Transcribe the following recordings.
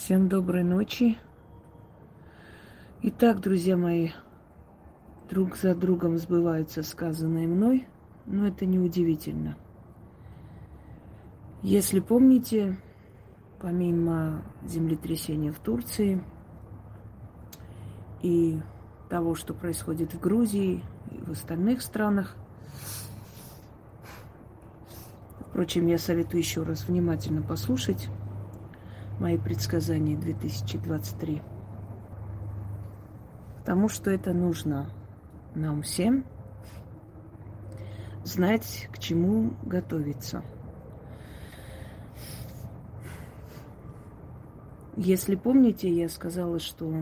Всем доброй ночи. Итак, друзья мои, друг за другом сбываются сказанное мной, но это не удивительно. Если помните, помимо землетрясения в Турции и того, что происходит в Грузии и в остальных странах, впрочем, я советую еще раз внимательно послушать мои предсказания 2023. Потому что это нужно нам всем знать, к чему готовиться. Если помните, я сказала, что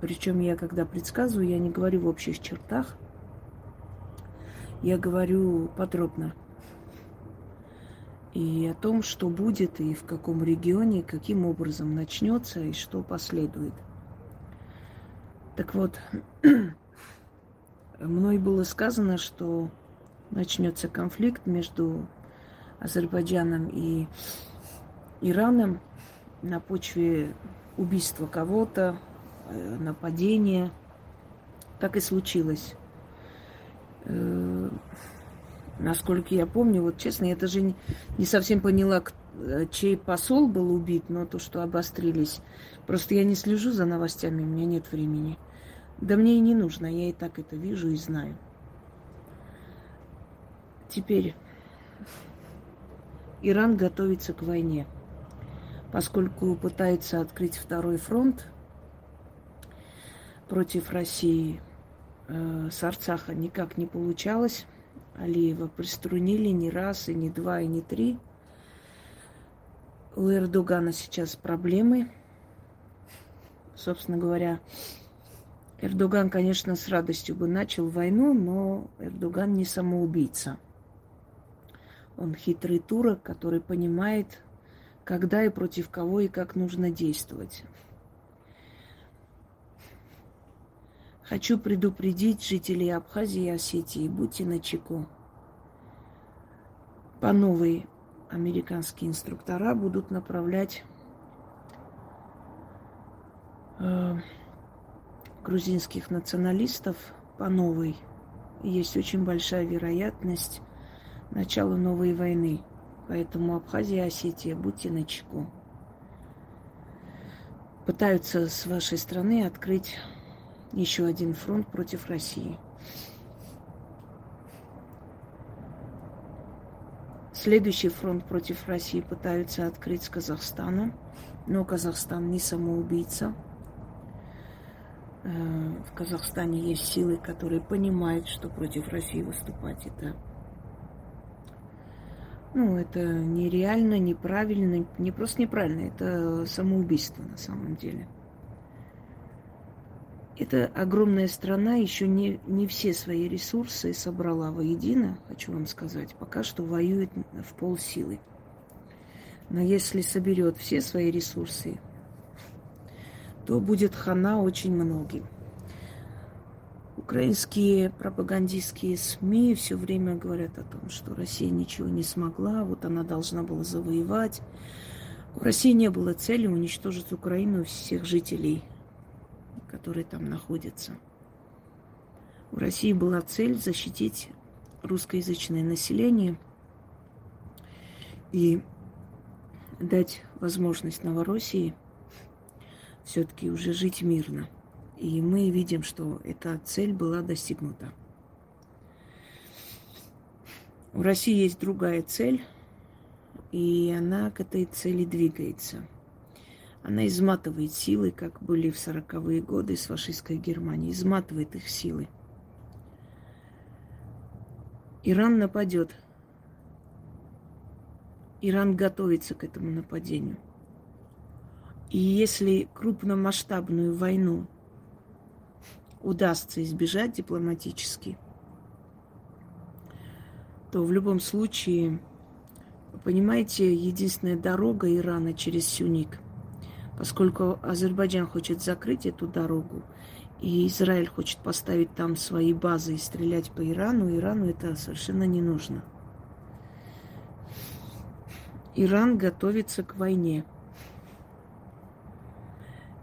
причем я когда предсказываю, я не говорю в общих чертах, я говорю подробно и о том, что будет и в каком регионе, каким образом начнется и что последует. Так вот, мной было сказано, что начнется конфликт между Азербайджаном и Ираном на почве убийства кого-то, э, нападения. Так и случилось. Насколько я помню, вот честно, я даже не, не совсем поняла, э, чей посол был убит, но то, что обострились. Просто я не слежу за новостями, у меня нет времени. Да мне и не нужно, я и так это вижу и знаю. Теперь Иран готовится к войне, поскольку пытается открыть второй фронт против России. Э, с Арцаха никак не получалось. Алиева приструнили не раз, и не два, и не три. У Эрдогана сейчас проблемы. Собственно говоря, Эрдоган, конечно, с радостью бы начал войну, но Эрдоган не самоубийца. Он хитрый турок, который понимает, когда и против кого и как нужно действовать. Хочу предупредить жителей Абхазии и Осетии, будьте начеку. По новой американские инструктора будут направлять э, грузинских националистов по новой. есть очень большая вероятность начала новой войны. Поэтому Абхазия и Осетия, будьте начеку. Пытаются с вашей страны открыть еще один фронт против России. Следующий фронт против России пытаются открыть с Казахстана, но Казахстан не самоубийца. Э, в Казахстане есть силы, которые понимают, что против России выступать это ну, это нереально, неправильно, не просто неправильно, это самоубийство на самом деле. Эта огромная страна еще не, не все свои ресурсы собрала воедино, хочу вам сказать. Пока что воюет в полсилы. Но если соберет все свои ресурсы, то будет хана очень многим. Украинские пропагандистские СМИ все время говорят о том, что Россия ничего не смогла, вот она должна была завоевать. У России не было цели уничтожить Украину всех жителей которые там находятся. У России была цель защитить русскоязычное население и дать возможность Новороссии все-таки уже жить мирно. И мы видим, что эта цель была достигнута. У России есть другая цель, и она к этой цели двигается – она изматывает силы, как были в сороковые годы с фашистской Германией, изматывает их силы. Иран нападет. Иран готовится к этому нападению. И если крупномасштабную войну удастся избежать дипломатически, то в любом случае, понимаете, единственная дорога Ирана через Сюник – поскольку Азербайджан хочет закрыть эту дорогу, и Израиль хочет поставить там свои базы и стрелять по Ирану, Ирану это совершенно не нужно. Иран готовится к войне.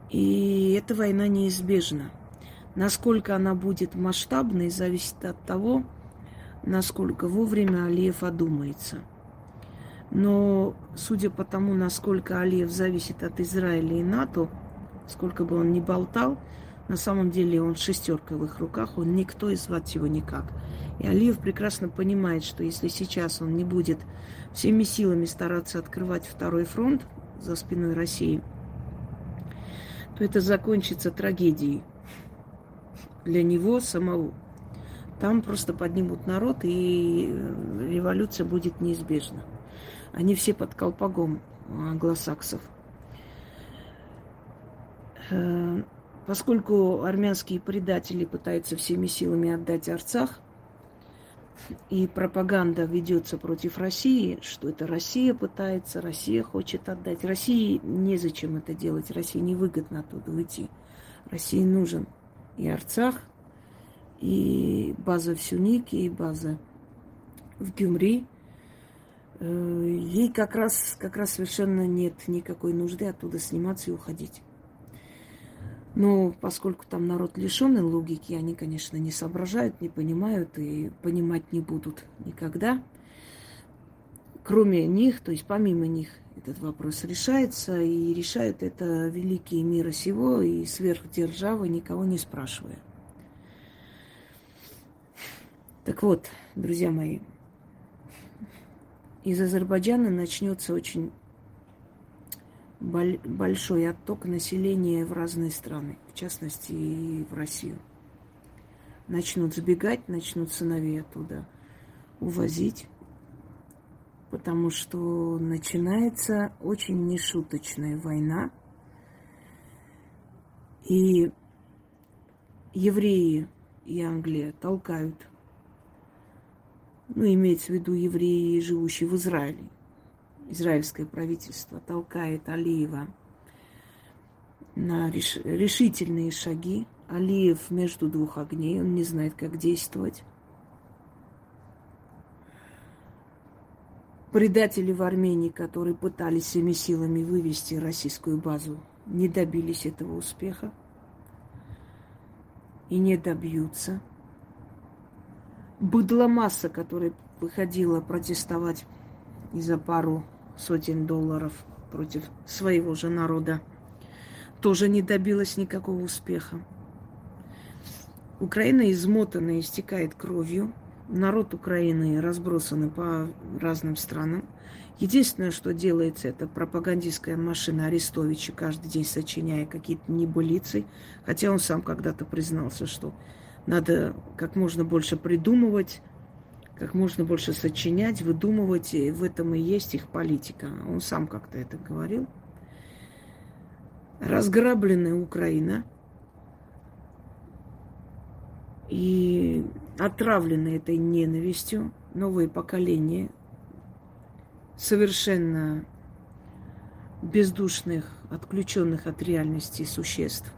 И эта война неизбежна. Насколько она будет масштабной, зависит от того, насколько вовремя Алиев одумается. Но судя по тому, насколько Алиев зависит от Израиля и НАТО, сколько бы он ни болтал, на самом деле он шестерка в их руках, он никто и звать его никак. И Алиев прекрасно понимает, что если сейчас он не будет всеми силами стараться открывать второй фронт за спиной России, то это закончится трагедией для него самого. Там просто поднимут народ, и революция будет неизбежна. Они все под колпаком англосаксов. Э, поскольку армянские предатели пытаются всеми силами отдать Арцах, и пропаганда ведется против России, что это Россия пытается, Россия хочет отдать. России незачем это делать, России невыгодно оттуда уйти. России нужен и Арцах, и база в Сюнике, и база в Гюмри. Э, ей как раз, как раз совершенно нет никакой нужды оттуда сниматься и уходить. Но поскольку там народ лишенный логики, они, конечно, не соображают, не понимают и понимать не будут никогда. Кроме них, то есть помимо них, этот вопрос решается, и решают это великие мира сего и сверхдержавы, никого не спрашивая. Так вот, друзья мои, из Азербайджана начнется очень большой отток населения в разные страны, в частности и в Россию. Начнут сбегать, начнут сыновей оттуда увозить, потому что начинается очень нешуточная война. И евреи и Англия толкают, ну, имеется в виду евреи, живущие в Израиле, израильское правительство толкает Алиева на реш... решительные шаги. Алиев между двух огней, он не знает, как действовать. Предатели в Армении, которые пытались всеми силами вывести российскую базу, не добились этого успеха и не добьются. Быдломасса, которая выходила протестовать и за пару сотен долларов против своего же народа, тоже не добилась никакого успеха. Украина измотана, истекает кровью. Народ Украины разбросан по разным странам. Единственное, что делается, это пропагандистская машина Арестовича, каждый день сочиняя какие-то небылицы. Хотя он сам когда-то признался, что надо как можно больше придумывать, как можно больше сочинять, выдумывать, и в этом и есть их политика. Он сам как-то это говорил. Разграбленная Украина и отравленная этой ненавистью новое поколение совершенно бездушных, отключенных от реальности существ.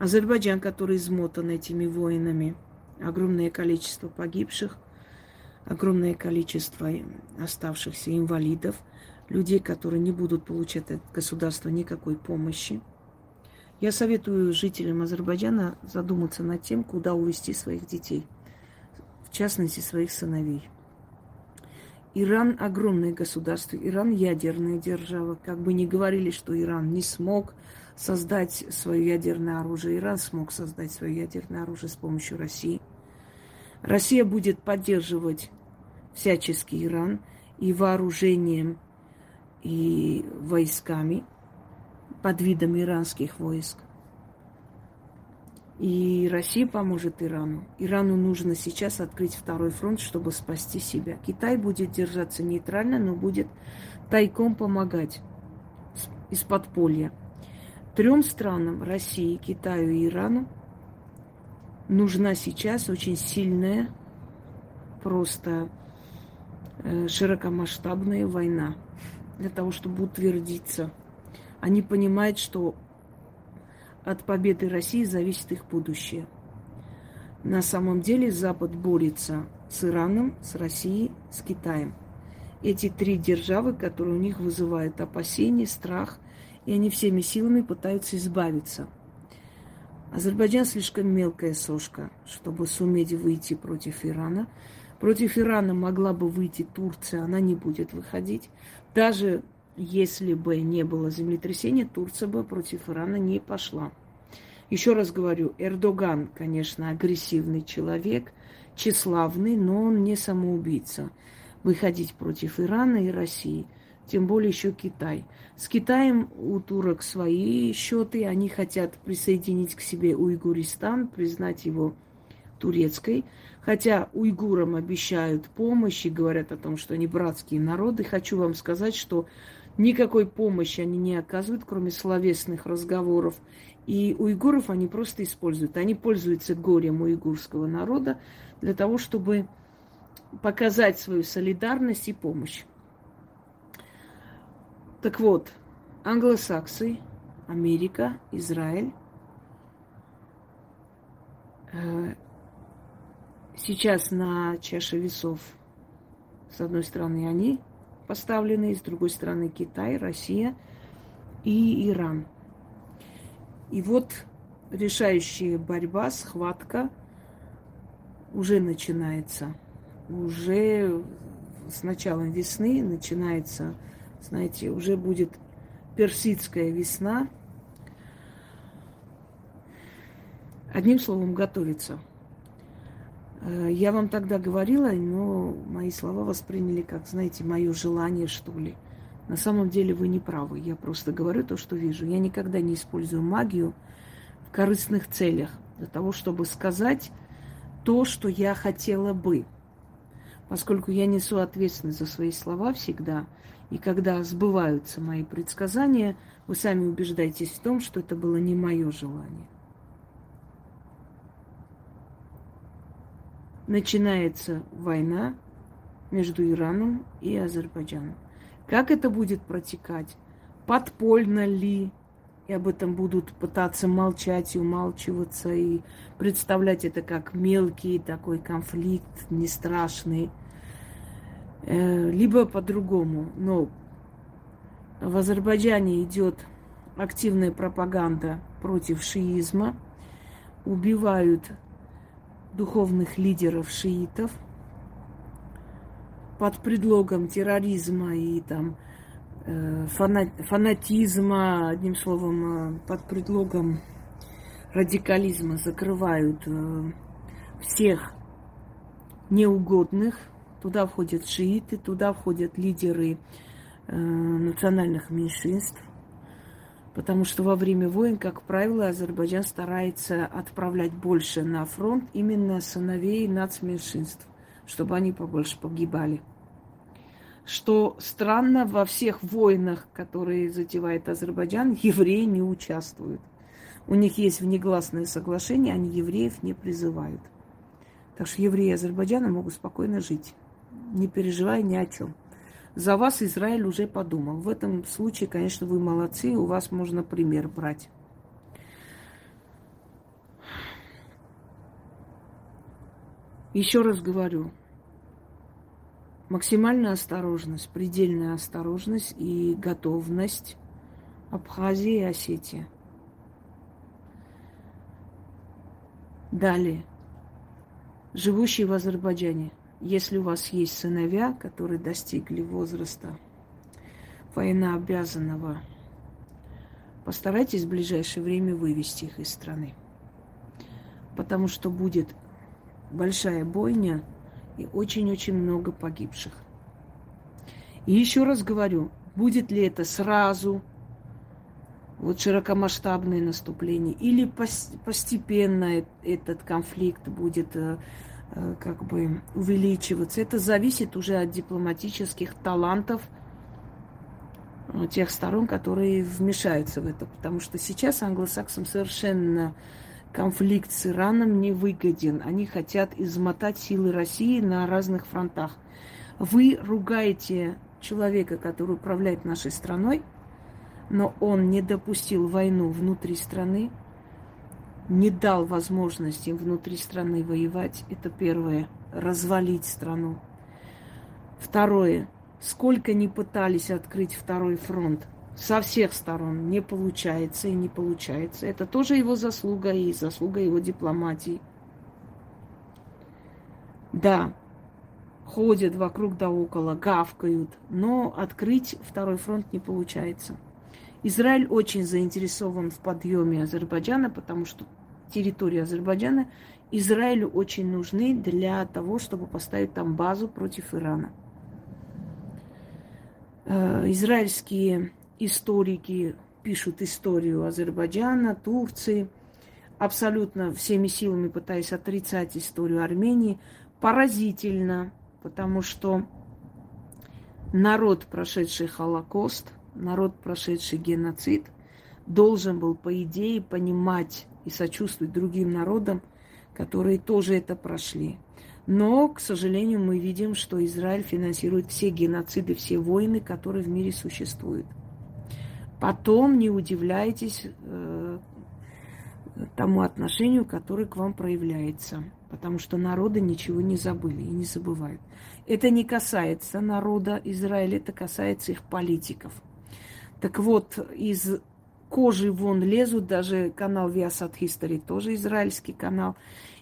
Азербайджан, который измотан этими войнами – огромное количество погибших, огромное количество оставшихся инвалидов, людей, которые не будут получать от государства никакой помощи. Я советую жителям Азербайджана задуматься над тем, куда увезти своих детей, в частности, своих сыновей. Иран огромное государство, Иран ядерная держава. Как бы ни говорили, что Иран не смог создать свое ядерное оружие, Иран смог создать свое ядерное оружие с помощью России. Россия будет поддерживать всячески Иран и вооружением, и войсками под видом иранских войск. И Россия поможет Ирану. Ирану нужно сейчас открыть второй фронт, чтобы спасти себя. Китай будет держаться нейтрально, но будет тайком помогать из подполья. Трем странам, России, Китаю и Ирану, нужна сейчас очень сильная, просто э, широкомасштабная война для того, чтобы утвердиться. Они понимают, что от победы России зависит их будущее. На самом деле Запад борется с Ираном, с Россией, с Китаем. Эти три державы, которые у них вызывают опасения, страх и они всеми силами пытаются избавиться. Азербайджан слишком мелкая сошка, чтобы суметь выйти против Ирана. Против Ирана могла бы выйти Турция, она не будет выходить. Даже если бы не было землетрясения, Турция бы против Ирана не пошла. Еще раз говорю, Эрдоган, конечно, агрессивный человек, тщеславный, но он не самоубийца. Выходить против Ирана и России – тем более еще Китай. С Китаем у турок свои счеты, они хотят присоединить к себе Уйгуристан, признать его турецкой. Хотя уйгурам обещают помощь и говорят о том, что они братские народы. Хочу вам сказать, что никакой помощи они не оказывают, кроме словесных разговоров. И уйгуров они просто используют. Они пользуются горем уйгурского народа для того, чтобы показать свою солидарность и помощь. Так вот, англосаксы, Америка, Израиль э, сейчас на чаше весов с одной стороны они поставлены, с другой стороны Китай, Россия и Иран. И вот решающая борьба, схватка уже начинается. Уже с началом весны начинается знаете, уже будет персидская весна. Одним словом, готовится. Э, я вам тогда говорила, но мои слова восприняли как, знаете, мое желание, что ли. На самом деле вы не правы. Я просто говорю то, что вижу. Я никогда не использую магию в корыстных целях, для того, чтобы сказать то, что я хотела бы. Поскольку я несу ответственность за свои слова всегда, и когда сбываются мои предсказания, вы сами убеждаетесь в том, что это было не мое желание. Начинается война между Ираном и Азербайджаном. Как это будет протекать? Подпольно ли? И об этом будут пытаться молчать и умалчиваться, и представлять это как мелкий такой конфликт, не страшный. Э, либо по-другому. Но в Азербайджане идет активная пропаганда против шиизма, убивают духовных лидеров шиитов под предлогом терроризма и там э, фанатизма, одним словом, э, под предлогом радикализма закрывают всех неугодных Туда входят шииты, туда входят лидеры э, национальных меньшинств. Потому что во время войн, как правило, Азербайджан старается отправлять больше на фронт именно сыновей нацменьшинств, чтобы они побольше погибали. Что странно, во всех войнах, которые затевает Азербайджан, евреи не участвуют. У них есть внегласное соглашение, они евреев не призывают. Так что евреи Азербайджана могут спокойно жить не переживай ни о чем. За вас Израиль уже подумал. В этом случае, конечно, вы молодцы, у вас можно пример брать. Еще раз говорю, максимальная осторожность, предельная осторожность и готовность Абхазии и Осетии. Далее. Живущие в Азербайджане – если у вас есть сыновья, которые достигли возраста военнообязанного, постарайтесь в ближайшее время вывести их из страны. Потому что будет большая бойня и очень-очень много погибших. И еще раз говорю, будет ли это сразу, вот широкомасштабное наступление, или постепенно этот конфликт будет э, как бы увеличиваться. Это зависит уже от дипломатических талантов э, тех сторон, которые вмешаются в это. Потому что сейчас англосаксам совершенно конфликт с Ираном не выгоден. Они хотят измотать силы России на разных фронтах. Вы ругаете человека, который управляет нашей страной, но он не допустил войну внутри страны, не дал возможности им внутри страны воевать. Это первое. Развалить страну. Второе. Сколько не пытались открыть второй фронт со всех сторон не получается и не получается. Это тоже его заслуга и заслуга его дипломатии. Да, ходят вокруг да около, гавкают, но открыть второй фронт не получается. Израиль очень заинтересован в подъеме Азербайджана, потому что территории Азербайджана Израилю очень нужны для того, чтобы поставить там базу против Ирана. Э, израильские историки пишут историю Азербайджана, Турции, абсолютно всеми силами пытаясь отрицать историю Армении. Поразительно, потому что народ, прошедший Холокост, народ, прошедший геноцид, должен был, по идее, понимать и сочувствовать другим народам, которые тоже это прошли. Но, к сожалению, мы видим, что Израиль финансирует все геноциды, все войны, которые в мире существуют. Потом не удивляйтесь э, тому отношению, которое к вам проявляется. Потому что народы ничего не забыли и не забывают. Это не касается народа Израиля, это касается их политиков. Так вот, из кожи вон лезут, даже канал Viasat History, тоже израильский канал.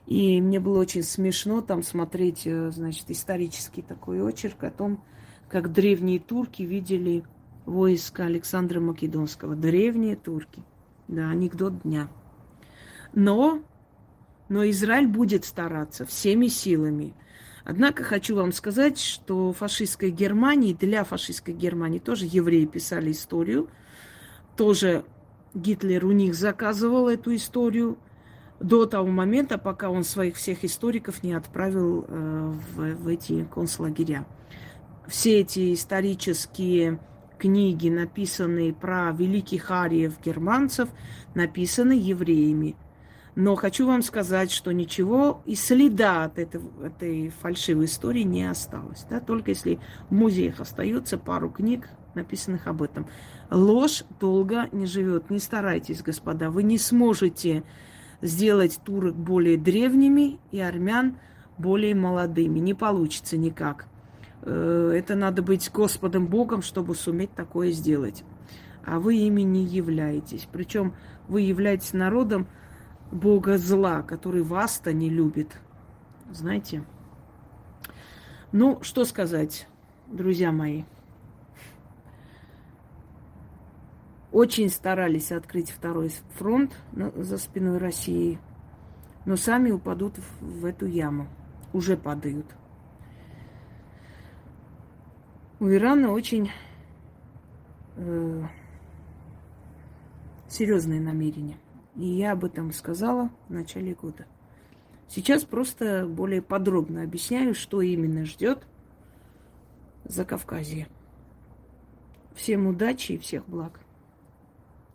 И мне было очень смешно там смотреть, э, значит, исторический такой очерк о том, как древние турки видели войска Александра Македонского. Древние турки. Да, анекдот дня. Но, но Израиль будет стараться всеми силами. Однако хочу вам сказать, что фашистской Германии, для фашистской Германии тоже евреи писали историю, тоже Гитлер у них заказывал эту историю до того момента, пока он своих всех историков не отправил э, в, в эти концлагеря. Все эти исторические книги, написанные про великих ариев германцев, написаны евреями. Но хочу вам сказать, что ничего и следа от этой, этой фальшивой истории не осталось. Да? Только если в музеях остается пару книг, написанных об этом. Ложь долго не живет. Не старайтесь, господа. Вы не сможете сделать турок более древними и армян более молодыми. Не получится никак. Э, это надо быть Господом Богом, чтобы суметь такое сделать. А вы ими не являетесь. Причем вы являетесь народом Бога зла, который вас-то не любит. Знаете? Ну, что сказать, друзья мои. очень старались открыть второй фронт за спиной России, но сами упадут в, эту яму. Уже падают. У Ирана очень э, серьезные намерения. И я об этом сказала в начале года. Сейчас просто более подробно объясняю, что именно ждет за Кавказье. Всем удачи и всех благ.